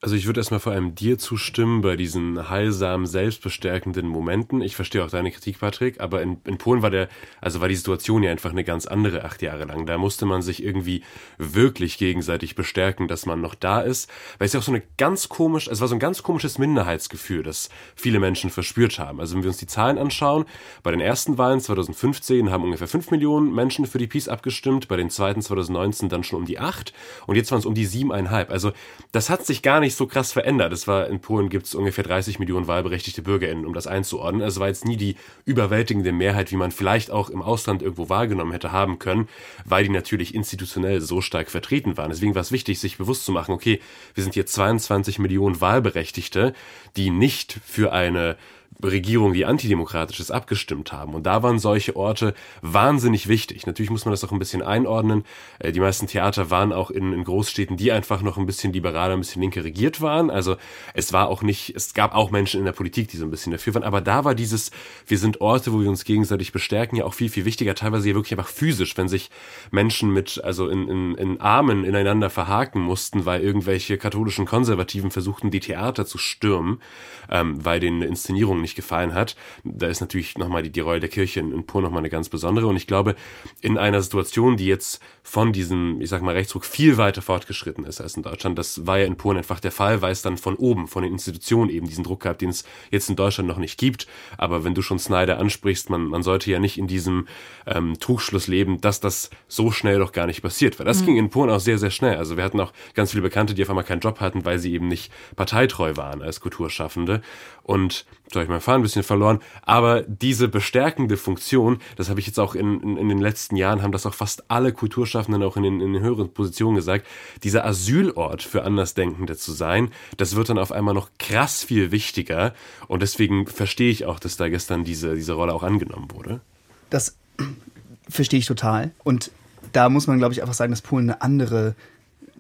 Also ich würde erstmal vor allem dir zustimmen bei diesen heilsamen, selbstbestärkenden Momenten. Ich verstehe auch deine Kritik, Patrick, aber in, in Polen war der, also war die Situation ja einfach eine ganz andere acht Jahre lang. Da musste man sich irgendwie wirklich gegenseitig bestärken, dass man noch da ist. Weil es ja auch so eine ganz komisch, es war so ein ganz komisches Minderheitsgefühl, das viele Menschen verspürt haben. Also wenn wir uns die Zahlen anschauen, bei den ersten Wahlen 2015 haben ungefähr fünf Millionen Menschen für die Peace abgestimmt, bei den zweiten 2019 dann schon um die acht und jetzt waren es um die siebeneinhalb. Also das hat sich gar nicht nicht so krass verändert. Es war in Polen gibt es ungefähr 30 Millionen wahlberechtigte BürgerInnen, um das einzuordnen. Es war jetzt nie die überwältigende Mehrheit, wie man vielleicht auch im Ausland irgendwo wahrgenommen hätte haben können, weil die natürlich institutionell so stark vertreten waren. Deswegen war es wichtig, sich bewusst zu machen, okay, wir sind hier 22 Millionen Wahlberechtigte, die nicht für eine Regierung, die antidemokratisch ist, abgestimmt haben. Und da waren solche Orte wahnsinnig wichtig. Natürlich muss man das auch ein bisschen einordnen. Äh, die meisten Theater waren auch in, in Großstädten, die einfach noch ein bisschen liberaler, ein bisschen linke regiert waren. Also es war auch nicht, es gab auch Menschen in der Politik, die so ein bisschen dafür waren. Aber da war dieses, wir sind Orte, wo wir uns gegenseitig bestärken, ja auch viel, viel wichtiger. Teilweise ja wirklich einfach physisch, wenn sich Menschen mit, also in, in, in Armen ineinander verhaken mussten, weil irgendwelche katholischen Konservativen versuchten, die Theater zu stürmen, ähm, weil denen eine Inszenierung Inszenierung nicht gefallen hat. Da ist natürlich nochmal die, die Rolle der Kirche in, in Polen nochmal eine ganz besondere. Und ich glaube, in einer Situation, die jetzt von diesem, ich sag mal, Rechtsruck viel weiter fortgeschritten ist als in Deutschland, das war ja in Polen einfach der Fall, weil es dann von oben, von den Institutionen eben diesen Druck gab, den es jetzt in Deutschland noch nicht gibt. Aber wenn du schon Snyder ansprichst, man, man sollte ja nicht in diesem ähm, Trugschluss leben, dass das so schnell doch gar nicht passiert. Weil das mhm. ging in Polen auch sehr, sehr schnell. Also wir hatten auch ganz viele Bekannte, die auf einmal keinen Job hatten, weil sie eben nicht parteitreu waren als Kulturschaffende. Und soll ich mal fahren, ein bisschen verloren. Aber diese bestärkende Funktion, das habe ich jetzt auch in, in, in, den letzten Jahren, haben das auch fast alle Kulturschaffenden auch in den, in den höheren Positionen gesagt, dieser Asylort für Andersdenkende zu sein, das wird dann auf einmal noch krass viel wichtiger. Und deswegen verstehe ich auch, dass da gestern diese, diese Rolle auch angenommen wurde. Das verstehe ich total. Und da muss man, glaube ich, einfach sagen, dass Polen eine andere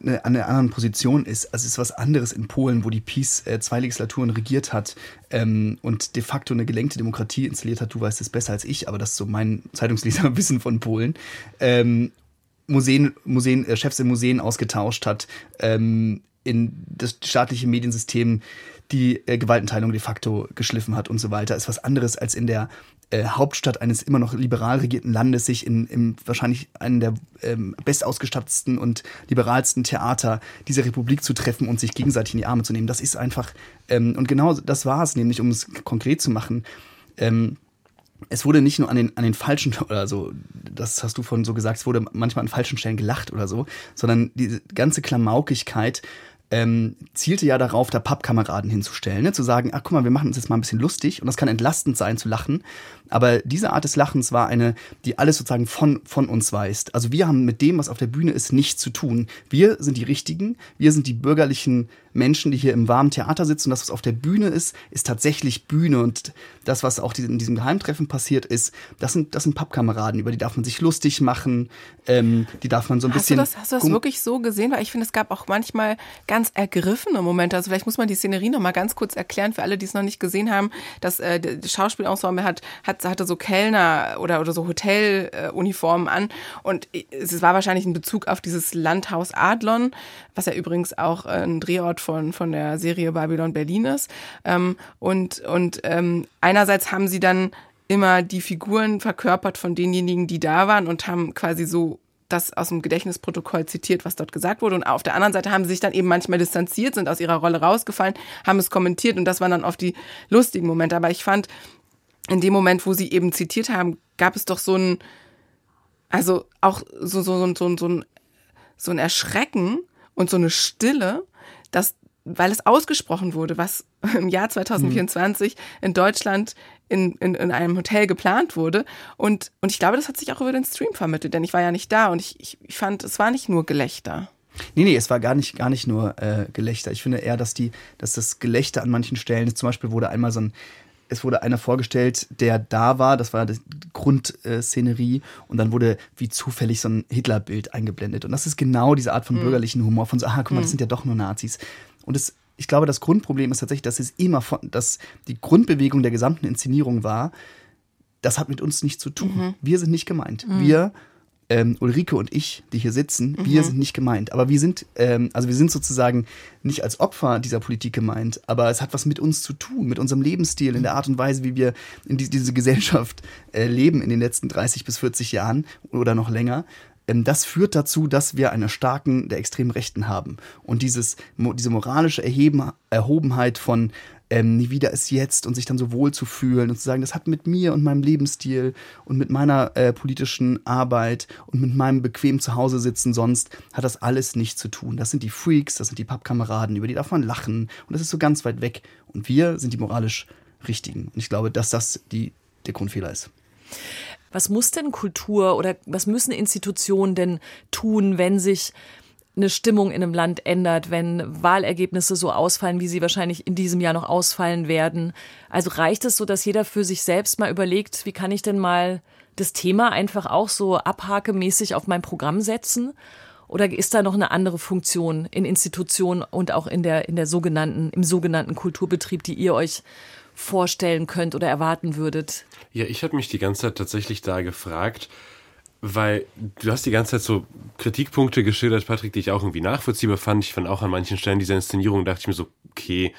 eine, an einer anderen Position ist. Also es ist was anderes in Polen, wo die Peace äh, zwei Legislaturen regiert hat ähm, und de facto eine gelenkte Demokratie installiert hat. Du weißt es besser als ich, aber das ist so mein <laughs> Zeitungsleserwissen von Polen. Ähm, Museen, Museen, äh, Chefs in Museen ausgetauscht hat, ähm, in das staatliche Mediensystem die äh, Gewaltenteilung de facto geschliffen hat und so weiter, ist was anderes als in der äh, Hauptstadt eines immer noch liberal regierten Landes sich in, in wahrscheinlich einen der ähm, bestausgestattetsten und liberalsten Theater dieser Republik zu treffen und sich gegenseitig in die Arme zu nehmen. Das ist einfach, ähm, und genau das war es, nämlich um es konkret zu machen. Ähm, es wurde nicht nur an den, an den falschen, <laughs> oder so, das hast du vorhin so gesagt, es wurde manchmal an falschen Stellen gelacht oder so, sondern diese ganze Klamaukigkeit ähm, zielte ja darauf, da Pappkameraden hinzustellen, ne? zu sagen, ach guck mal, wir machen uns jetzt mal ein bisschen lustig und das kann entlastend sein zu lachen. Aber diese Art des Lachens war eine, die alles sozusagen von, von uns weist. Also wir haben mit dem, was auf der Bühne ist, nichts zu tun. Wir sind die Richtigen, wir sind die bürgerlichen Menschen, die hier im warmen Theater sitzen. Und das, was auf der Bühne ist, ist tatsächlich Bühne. Und das, was auch in diesem Geheimtreffen passiert ist, das sind, das sind Pappkameraden, über die darf man sich lustig machen, ähm, die darf man so ein hast bisschen. Du das, hast du das wirklich so gesehen? Weil ich finde, es gab auch manchmal ganz ergriffene Momente. Also vielleicht muss man die Szenerie noch mal ganz kurz erklären für alle, die es noch nicht gesehen haben. Das, äh, das Schauspielensemble hat, hat, hatte so Kellner oder, oder so Hoteluniformen äh, an. Und es war wahrscheinlich ein Bezug auf dieses Landhaus Adlon, was ja übrigens auch äh, ein Drehort von, von der Serie Babylon Berlin ist. Ähm, und und ähm, einerseits haben sie dann immer die Figuren verkörpert von denjenigen, die da waren und haben quasi so das aus dem Gedächtnisprotokoll zitiert, was dort gesagt wurde. Und auf der anderen Seite haben sie sich dann eben manchmal distanziert, sind aus ihrer Rolle rausgefallen, haben es kommentiert und das waren dann oft die lustigen Momente. Aber ich fand, in dem Moment, wo sie eben zitiert haben, gab es doch so ein, also auch so, so, so, so, so, ein, so ein Erschrecken und so eine Stille, dass weil es ausgesprochen wurde, was <laughs> im Jahr 2024 mhm. in Deutschland in, in, in einem Hotel geplant wurde. Und, und ich glaube, das hat sich auch über den Stream vermittelt, denn ich war ja nicht da und ich, ich, fand, es war nicht nur Gelächter. Nee, nee, es war gar nicht, gar nicht nur äh, Gelächter. Ich finde eher, dass die, dass das Gelächter an manchen Stellen, zum Beispiel wurde einmal so ein, es wurde einer vorgestellt, der da war, das war die Grundszenerie, und dann wurde wie zufällig so ein Hitlerbild eingeblendet. Und das ist genau diese Art von mhm. bürgerlichen Humor, von so, ah, guck mal, das mhm. sind ja doch nur Nazis. Und es, ich glaube, das Grundproblem ist tatsächlich, dass es immer von, dass die Grundbewegung der gesamten Inszenierung war, das hat mit uns nichts zu tun. Mhm. Wir sind nicht gemeint. Mhm. Wir, ähm, Ulrike und ich, die hier sitzen, mhm. wir sind nicht gemeint. Aber wir sind, ähm, also wir sind sozusagen nicht als Opfer dieser Politik gemeint, aber es hat was mit uns zu tun, mit unserem Lebensstil, in der Art und Weise, wie wir in die, diese Gesellschaft äh, leben in den letzten 30 bis 40 Jahren oder noch länger. Ähm, das führt dazu, dass wir eine starken der extremen Rechten haben. Und dieses, diese moralische Erheben, Erhobenheit von ähm, nie wieder ist jetzt und sich dann so wohl zu fühlen und zu sagen, das hat mit mir und meinem Lebensstil und mit meiner äh, politischen Arbeit und mit meinem bequem Zuhause sitzen sonst hat das alles nichts zu tun. Das sind die Freaks, das sind die Pappkameraden, über die darf man lachen und das ist so ganz weit weg. Und wir sind die moralisch Richtigen. Und ich glaube, dass das die, der Grundfehler ist. Was muss denn Kultur oder was müssen Institutionen denn tun, wenn sich eine Stimmung in einem Land ändert, wenn Wahlergebnisse so ausfallen, wie sie wahrscheinlich in diesem Jahr noch ausfallen werden. Also reicht es so, dass jeder für sich selbst mal überlegt, wie kann ich denn mal das Thema einfach auch so abhakemäßig auf mein Programm setzen? Oder ist da noch eine andere Funktion in Institutionen und auch in der, in der sogenannten, im sogenannten Kulturbetrieb, die ihr euch vorstellen könnt oder erwarten würdet? Ja, ich habe mich die ganze Zeit tatsächlich da gefragt, weil du hast die ganze Zeit so Kritikpunkte geschildert, Patrick, die ich auch irgendwie nachvollziehbar fand. Ich fand auch an manchen Stellen dieser Inszenierung, dachte ich mir so, okay,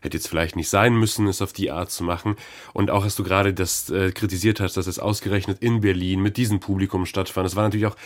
hätte jetzt vielleicht nicht sein müssen, es auf die Art zu machen. Und auch, dass du gerade das äh, kritisiert hast, dass es ausgerechnet in Berlin mit diesem Publikum stattfand. Es war natürlich auch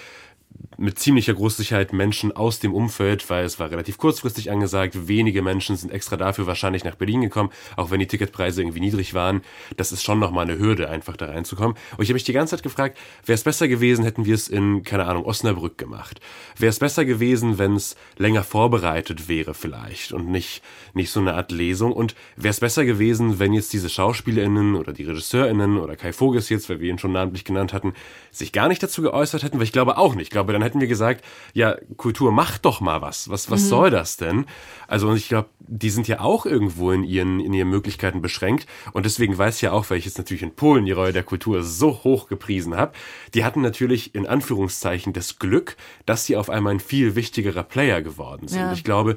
mit ziemlicher Großsicherheit Menschen aus dem Umfeld, weil es war relativ kurzfristig angesagt. Wenige Menschen sind extra dafür wahrscheinlich nach Berlin gekommen, auch wenn die Ticketpreise irgendwie niedrig waren. Das ist schon nochmal eine Hürde, einfach da reinzukommen. Und ich habe mich die ganze Zeit gefragt, wäre es besser gewesen, hätten wir es in, keine Ahnung, Osnabrück gemacht? Wäre es besser gewesen, wenn es länger vorbereitet wäre vielleicht und nicht, nicht so eine Art Lesung? Und wäre es besser gewesen, wenn jetzt diese SchauspielerInnen oder die RegisseurInnen oder Kai Voges jetzt, weil wir ihn schon namentlich genannt hatten, sich gar nicht dazu geäußert hätten? Weil ich glaube auch nicht. Ich glaube, dann hätten wir gesagt, ja, Kultur macht doch mal was. Was, was mhm. soll das denn? Also, und ich glaube, die sind ja auch irgendwo in ihren, in ihren Möglichkeiten beschränkt. Und deswegen weiß ich ja auch, weil ich jetzt natürlich in Polen die Rolle der Kultur so hoch gepriesen habe, die hatten natürlich in Anführungszeichen das Glück, dass sie auf einmal ein viel wichtigerer Player geworden sind. Ja. Ich glaube,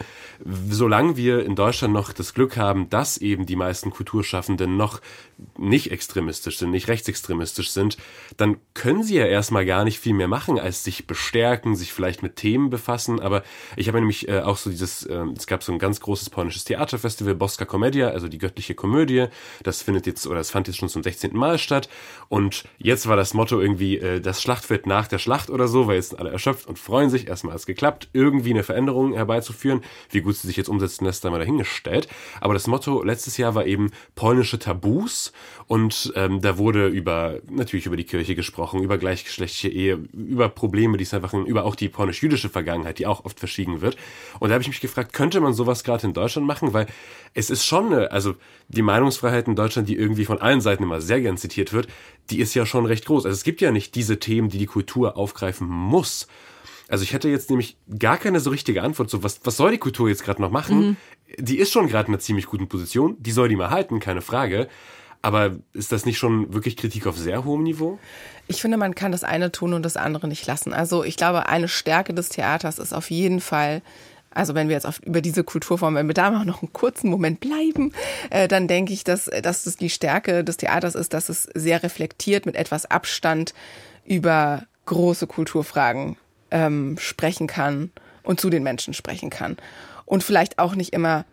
solange wir in Deutschland noch das Glück haben, dass eben die meisten Kulturschaffenden noch nicht extremistisch sind, nicht rechtsextremistisch sind, dann können sie ja erstmal gar nicht viel mehr machen, als sich bestärken, sich vielleicht mit Themen befassen. Aber ich habe nämlich äh, auch so dieses, äh, es gab so ein ganz großes polnisches Theaterfestival, Boska Komedia, also die göttliche Komödie. Das findet jetzt, oder das fand jetzt schon zum 16. Mal statt. Und jetzt war das Motto irgendwie, äh, das Schlachtfeld nach der Schlacht oder so, weil jetzt sind alle erschöpft und freuen sich. Erstmal hat es geklappt, irgendwie eine Veränderung herbeizuführen. Wie gut sie sich jetzt umsetzen lässt, da mal dahingestellt. Aber das Motto letztes Jahr war eben polnische Tabus und ähm, da wurde über natürlich über die Kirche gesprochen, über gleichgeschlechtliche Ehe, über Probleme, die es einfach über auch die polnisch-jüdische Vergangenheit, die auch oft verschwiegen wird. Und da habe ich mich gefragt, könnte man sowas gerade in Deutschland machen? Weil es ist schon eine, also die Meinungsfreiheit in Deutschland, die irgendwie von allen Seiten immer sehr gern zitiert wird, die ist ja schon recht groß. Also es gibt ja nicht diese Themen, die die Kultur aufgreifen muss. Also ich hätte jetzt nämlich gar keine so richtige Antwort. So, was, was soll die Kultur jetzt gerade noch machen? Mhm. Die ist schon gerade in einer ziemlich guten Position. Die soll die mal halten, keine Frage. Aber ist das nicht schon wirklich Kritik auf sehr hohem Niveau? Ich finde, man kann das eine tun und das andere nicht lassen. Also ich glaube, eine Stärke des Theaters ist auf jeden Fall, also wenn wir jetzt auf, über diese Kulturform, wenn wir da mal noch einen kurzen Moment bleiben, äh, dann denke ich, dass, dass es die Stärke des Theaters ist, dass es sehr reflektiert mit etwas Abstand über große Kulturfragen ähm, sprechen kann und zu den Menschen sprechen kann. Und vielleicht auch nicht immer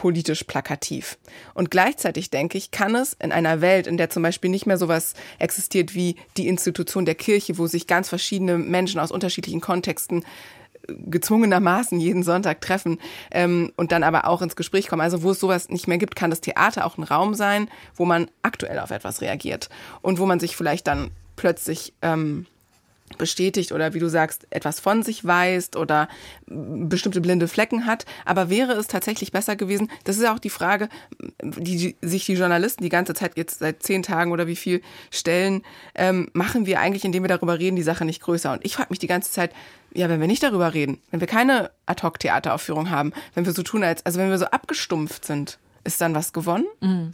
politisch plakativ. Und gleichzeitig denke ich, kann es in einer Welt, in der zum Beispiel nicht mehr sowas existiert wie die Institution der Kirche, wo sich ganz verschiedene Menschen aus unterschiedlichen Kontexten äh, gezwungenermaßen jeden Sonntag treffen ähm, und dann aber auch ins Gespräch kommen. Also wo es sowas nicht mehr gibt, kann das Theater auch ein Raum sein, wo man aktuell auf etwas reagiert und wo man sich vielleicht dann plötzlich ähm, bestätigt oder wie du sagst, etwas von sich weist oder bestimmte blinde Flecken hat. Aber wäre es tatsächlich besser gewesen? Das ist ja auch die Frage, die sich die Journalisten die ganze Zeit jetzt seit zehn Tagen oder wie viel stellen, ähm, machen wir eigentlich, indem wir darüber reden, die Sache nicht größer. Und ich frage mich die ganze Zeit, ja, wenn wir nicht darüber reden, wenn wir keine Ad-Hoc-Theateraufführung haben, wenn wir so tun, als, also wenn wir so abgestumpft sind, ist dann was gewonnen? Mhm.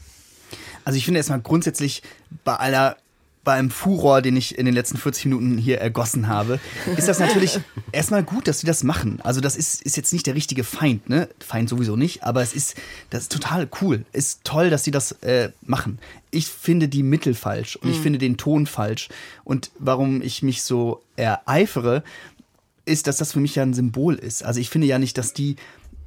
Also ich finde erstmal grundsätzlich bei aller bei einem Furor, den ich in den letzten 40 Minuten hier ergossen habe, ist das natürlich <laughs> erstmal gut, dass sie das machen. Also das ist, ist jetzt nicht der richtige Feind, ne? Feind sowieso nicht, aber es ist, das ist total cool. Ist toll, dass sie das äh, machen. Ich finde die Mittel falsch und mhm. ich finde den Ton falsch. Und warum ich mich so ereifere, ist, dass das für mich ja ein Symbol ist. Also ich finde ja nicht, dass die,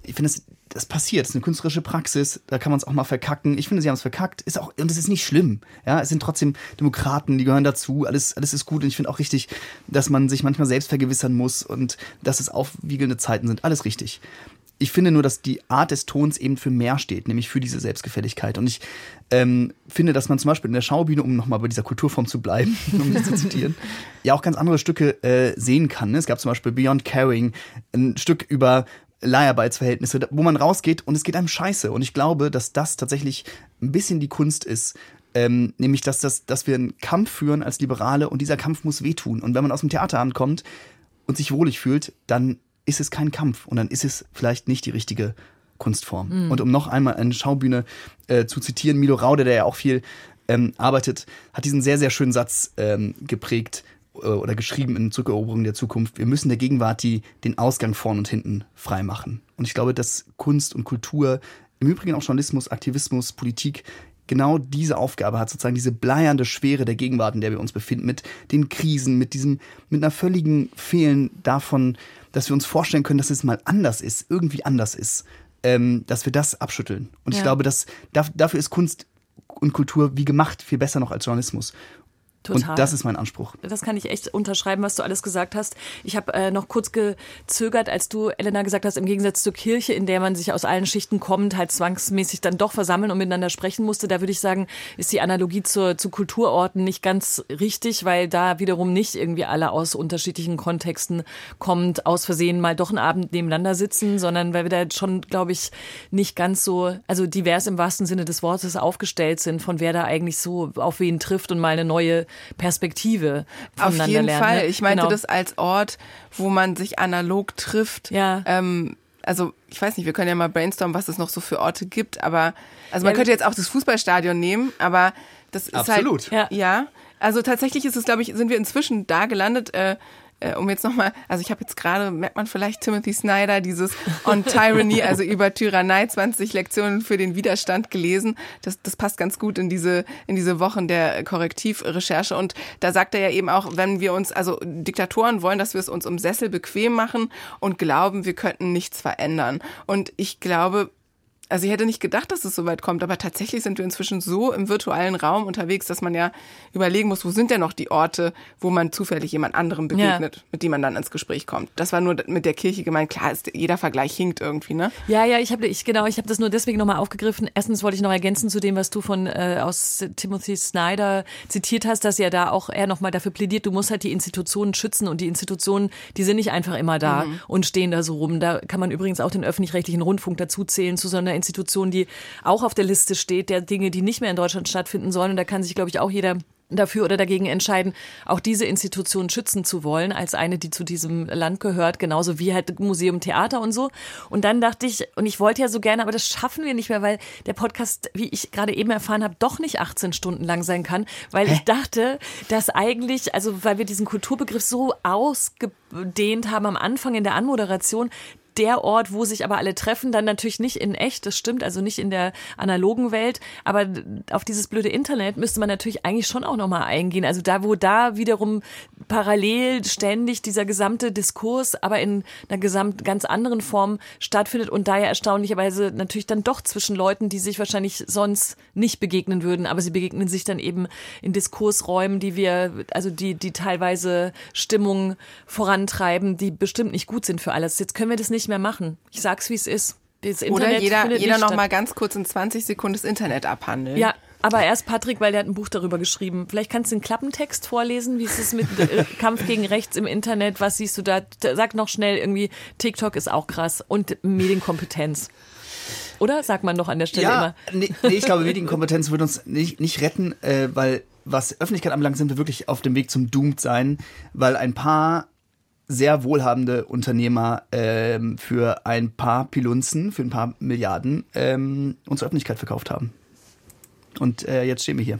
ich finde es das passiert, das ist eine künstlerische Praxis, da kann man es auch mal verkacken. Ich finde, sie haben es verkackt, ist auch, und es ist nicht schlimm. Ja, es sind trotzdem Demokraten, die gehören dazu, alles, alles ist gut und ich finde auch richtig, dass man sich manchmal selbst vergewissern muss und dass es aufwiegelnde Zeiten sind, alles richtig. Ich finde nur, dass die Art des Tons eben für mehr steht, nämlich für diese Selbstgefälligkeit. Und ich ähm, finde, dass man zum Beispiel in der Schaubühne, um nochmal bei dieser Kulturform zu bleiben, <laughs> um mich zu zitieren, ja auch ganz andere Stücke äh, sehen kann. Es gab zum Beispiel Beyond Caring, ein Stück über Leiharbeitsverhältnisse, wo man rausgeht und es geht einem scheiße. Und ich glaube, dass das tatsächlich ein bisschen die Kunst ist. Ähm, nämlich, dass, das, dass wir einen Kampf führen als Liberale und dieser Kampf muss wehtun. Und wenn man aus dem Theater ankommt und sich wohlig fühlt, dann ist es kein Kampf und dann ist es vielleicht nicht die richtige Kunstform. Mhm. Und um noch einmal eine Schaubühne äh, zu zitieren, Milo Raude, der ja auch viel ähm, arbeitet, hat diesen sehr, sehr schönen Satz ähm, geprägt. Äh, oder geschrieben in Zurückeroberung der Zukunft, wir müssen der Gegenwart die, den Ausgang vorn und hinten frei machen. Und ich glaube, dass Kunst und Kultur, im Übrigen auch Journalismus, Aktivismus, Politik, genau diese Aufgabe hat, sozusagen diese bleiernde Schwere der Gegenwart, in der wir uns befinden, mit den Krisen, mit diesem, mit einer völligen Fehlen davon, dass wir uns vorstellen können, dass es mal anders ist, irgendwie anders ist, ähm, dass wir das abschütteln. Und ich Ja. glaube, dass, dafür ist Kunst und Kultur wie gemacht viel besser noch als Journalismus. Total. Und das ist mein Anspruch. Das kann ich echt unterschreiben, was du alles gesagt hast. Ich habe äh, noch kurz gezögert, als du, Elena, gesagt hast, im Gegensatz zur Kirche, in der man sich aus allen Schichten kommend halt zwangsmäßig dann doch versammeln und miteinander sprechen musste, da würde ich sagen, ist die Analogie zur, zu Kulturorten nicht ganz richtig, weil da wiederum nicht irgendwie alle aus unterschiedlichen Kontexten kommend aus Versehen mal doch einen Abend nebeneinander sitzen, sondern weil wir da schon, glaube ich, nicht ganz so, also divers im wahrsten Sinne des Wortes aufgestellt sind, von wer da eigentlich so auf wen trifft und mal eine neue Perspektive Auf voneinander jeden lernt. Fall. ne? Ich meinte Genau. das als Ort, wo man sich analog trifft. Ja. Ähm, also ich weiß nicht, wir können ja mal brainstormen, was es noch so für Orte gibt, aber also man Ja, könnte jetzt auch das Fußballstadion nehmen, aber das ist Absolut. halt Ja. ja. Also tatsächlich ist es, glaube ich, sind wir inzwischen da gelandet. Äh, äh, um jetzt nochmal, also ich habe jetzt gerade, merkt man vielleicht Timothy Snyder, dieses On Tyranny, <laughs> also über Tyrannei, 20 Lektionen für den Widerstand gelesen. Das, das passt ganz gut in diese, in diese Wochen der Korrektivrecherche. Und da sagt er ja eben auch, wenn wir uns, also Diktatoren wollen, dass wir es uns um Sessel bequem machen und glauben, wir könnten nichts verändern. Und ich glaube, also ich hätte nicht gedacht, dass es so weit kommt, aber tatsächlich sind wir inzwischen so im virtuellen Raum unterwegs, dass man ja überlegen muss, wo sind denn noch die Orte, wo man zufällig jemand anderem begegnet, mit dem man dann ins Gespräch kommt. Das war nur mit der Kirche gemeint. Klar, ist, jeder Vergleich hinkt irgendwie, ne? Ja, ja, ich habe ich genau, ich habe das nur deswegen nochmal aufgegriffen. Erstens wollte ich noch ergänzen zu dem, was du von äh, aus Timothy Snyder zitiert hast, dass ja da auch er nochmal dafür plädiert, du musst halt die Institutionen schützen und die Institutionen, die sind nicht einfach immer da und stehen da so rum. Da kann man übrigens auch den öffentlich-rechtlichen Rundfunk dazu zählen zu so einer Institution, die auch auf der Liste steht der Dinge, die nicht mehr in Deutschland stattfinden sollen. Und da kann sich, glaube ich, auch jeder dafür oder dagegen entscheiden, auch diese Institution schützen zu wollen, als eine, die zu diesem Land gehört, genauso wie halt Museum, Theater und so. Und dann dachte ich, und ich wollte ja so gerne, aber das schaffen wir nicht mehr, weil der Podcast, wie ich gerade eben erfahren habe, doch nicht 18 Stunden lang sein kann, weil ich dachte, dass eigentlich, also weil wir diesen Kulturbegriff so ausgedehnt haben am Anfang in der Anmoderation, der Ort, wo sich aber alle treffen, dann natürlich nicht in echt, das stimmt, also nicht in der analogen Welt, aber auf dieses blöde Internet müsste man natürlich eigentlich schon auch nochmal eingehen. Also da, wo da wiederum parallel ständig dieser gesamte Diskurs, aber in einer gesamt ganz anderen Form stattfindet und da ja erstaunlicherweise natürlich dann doch zwischen Leuten, die sich wahrscheinlich sonst nicht begegnen würden, aber sie begegnen sich dann eben in Diskursräumen, die wir, also die, die teilweise Stimmung vorantreiben, die bestimmt nicht gut sind für alles. Jetzt können wir das nicht mehr machen. Ich sag's, wie es ist. Das Oder Internet jeder, findet jeder nicht noch statt. mal ganz kurz in 20 Sekunden das Internet abhandeln. Ja, aber erst Patrick, weil der hat ein Buch darüber geschrieben. Vielleicht kannst du einen Klappentext vorlesen, wie ist es mit äh, <laughs> Kampf gegen Rechts im Internet? Was siehst du da? Sag noch schnell irgendwie, TikTok ist auch krass und Medienkompetenz. Oder sagt man doch an der Stelle Ja, immer. nee, nee, ich glaube, <laughs> Medienkompetenz wird uns nicht, nicht retten, äh, weil was Öffentlichkeit anbelangt, sind wir wirklich auf dem Weg zum Doomed sein, weil ein paar sehr wohlhabende Unternehmer ähm, für ein paar Pilunzen, für ein paar Milliarden ähm, unsere Öffentlichkeit verkauft haben. Und äh, jetzt stehen wir hier.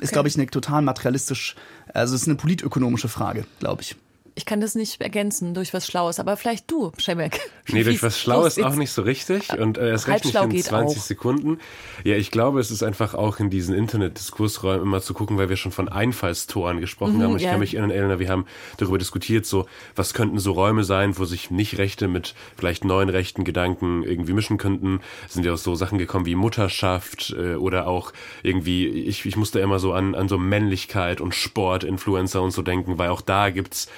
Ist, glaube ich, eine total materialistisch, also es ist eine politökonomische Frage, glaube ich. Ich kann das nicht ergänzen durch was Schlaues, aber vielleicht du, Schemek. <laughs> Nee, durch was Schlaues auch nicht so richtig und äh, erst recht nicht in geht 20 auch. Sekunden. Ja, ich glaube, es ist einfach auch in diesen Internetdiskursräumen immer zu gucken, weil wir schon von Einfallstoren gesprochen haben. Und ich Mhm, ja. kann mich erinnern, Elena, wir haben darüber diskutiert, so, was könnten so Räume sein, wo sich nicht Rechte mit vielleicht neuen rechten Gedanken irgendwie mischen könnten. Es sind ja auch so Sachen gekommen wie Mutterschaft äh, oder auch irgendwie, ich, ich musste immer so an, an so Männlichkeit und Sport, Influencer und so denken, weil auch da gibt's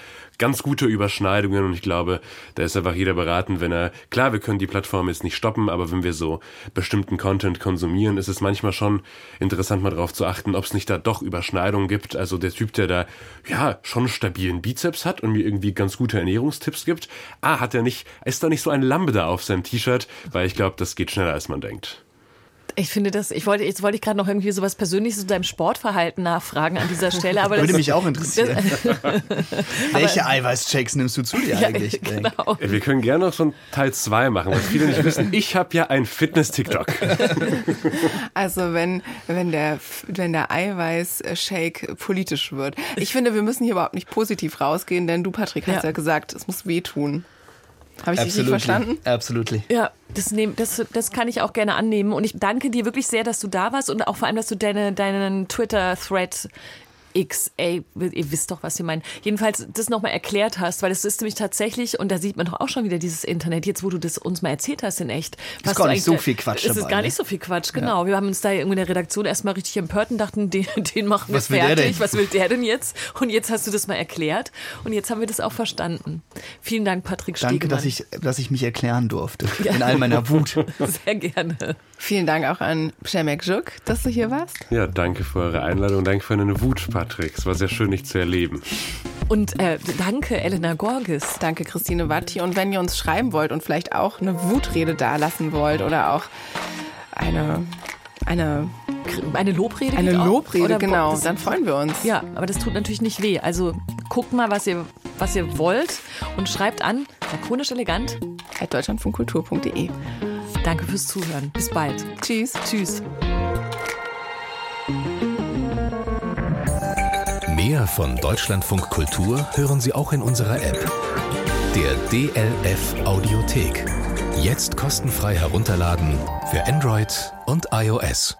ganz gute Überschneidungen und ich glaube, da ist einfach jeder beraten, wenn er, klar, wir können die Plattform jetzt nicht stoppen, aber wenn wir so bestimmten Content konsumieren, ist es manchmal schon interessant, mal darauf zu achten, ob es nicht da doch Überschneidungen gibt. Also der Typ, der da, ja, schon stabilen Bizeps hat und mir irgendwie ganz gute Ernährungstipps gibt, ah, hat er nicht, ist da nicht so ein Lambda auf seinem T-Shirt, weil ich glaube, das geht schneller, als man denkt. Ich finde das, ich wollte, jetzt wollte ich gerade noch irgendwie sowas Persönliches zu deinem Sportverhalten nachfragen an dieser Stelle, aber Würde das, mich auch <laughs> interessieren. <laughs> Welche Eiweißshakes nimmst du zu dir ja, eigentlich? <laughs> genau. Wir können gerne noch so ein Teil 2 machen, was viele nicht wissen. Ich habe ja ein Fitness-TikTok. Also wenn, wenn der, wenn der Eiweiß-Shake politisch wird. Ich finde, wir müssen hier überhaupt nicht positiv rausgehen, denn du, Patrick, hast Ja. ja, gesagt, es muss wehtun. Habe ich dich richtig verstanden? Absolutely. Ja, das, nehm, das, das kann ich auch gerne annehmen. Und ich danke dir wirklich sehr, dass du da warst und auch vor allem, dass du deine, deinen Twitter-Thread X, ey, ihr wisst doch, was wir meinen. Jedenfalls das nochmal erklärt hast, weil es ist nämlich tatsächlich, und da sieht man doch auch schon wieder dieses Internet, jetzt wo du das uns mal erzählt hast in echt. Ist gar nicht so viel Quatsch Es ist dabei, gar ne? nicht so viel Quatsch, genau. Wir haben uns da irgendwie in der Redaktion erstmal richtig empört und dachten, den, <laughs> den machen wir fertig. Was will der denn jetzt? Und jetzt hast du das mal erklärt und jetzt haben wir das auch verstanden. Vielen Dank, Patrick Danke, Stegemann. dass ich, dass ich mich erklären durfte. In all meiner Wut. <laughs> Sehr gerne. Vielen Dank auch an Przemek Juk, dass du hier warst. Ja, danke für eure Einladung, danke für deine Wut, Patrick. Es war sehr schön, dich zu erleben. Und äh, danke, Elena Gorges. Danke, Christine Watti. Und wenn ihr uns schreiben wollt und vielleicht auch eine Wutrede dalassen wollt oder auch eine, eine, Eine Lobrede? eine? Lobrede, Oder genau, das- dann freuen wir uns. Ja, aber das tut natürlich nicht weh. Also guckt mal, was ihr, was ihr wollt und schreibt an, lakonisch elegant. At deutschlandfunkkultur.de. Danke fürs Zuhören. Bis bald. Tschüss. Tschüss. Mehr von Deutschlandfunk Kultur hören Sie auch in unserer App. Der DLF Audiothek. Jetzt kostenfrei herunterladen für Android und iOS.